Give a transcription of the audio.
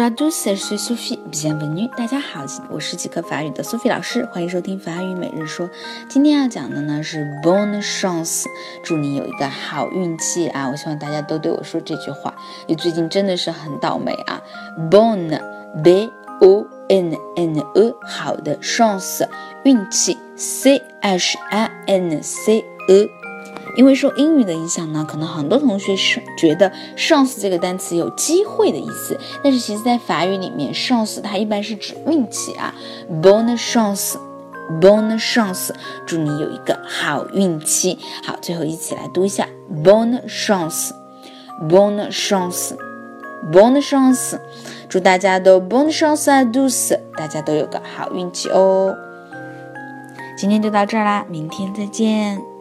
à tous, c'est Sophie. Bienvenue，大家好，我是即刻法语的 Sophie 老师，欢迎收听法语每日说。今天要讲的呢是 Bonne chance，祝你有一个好运气啊！我希望大家都对我说这句话，你最近真的是很倒霉啊。Bonne b o n n e，好的 chance，运气 c h a n c e。因为受英语的影响呢，可能很多同学是觉得 chance 这个单词有机会的意思，但是其实，在法语里面，chance 它一般是指运气啊。Bonne chance，bonne chance，祝你有一个好运气。好，最后一起来读一下 bonne chance，bonne chance，bonne chance，祝大家都 bonne chance à tous，大家都有个好运气哦。今天就到这儿啦，明天再见。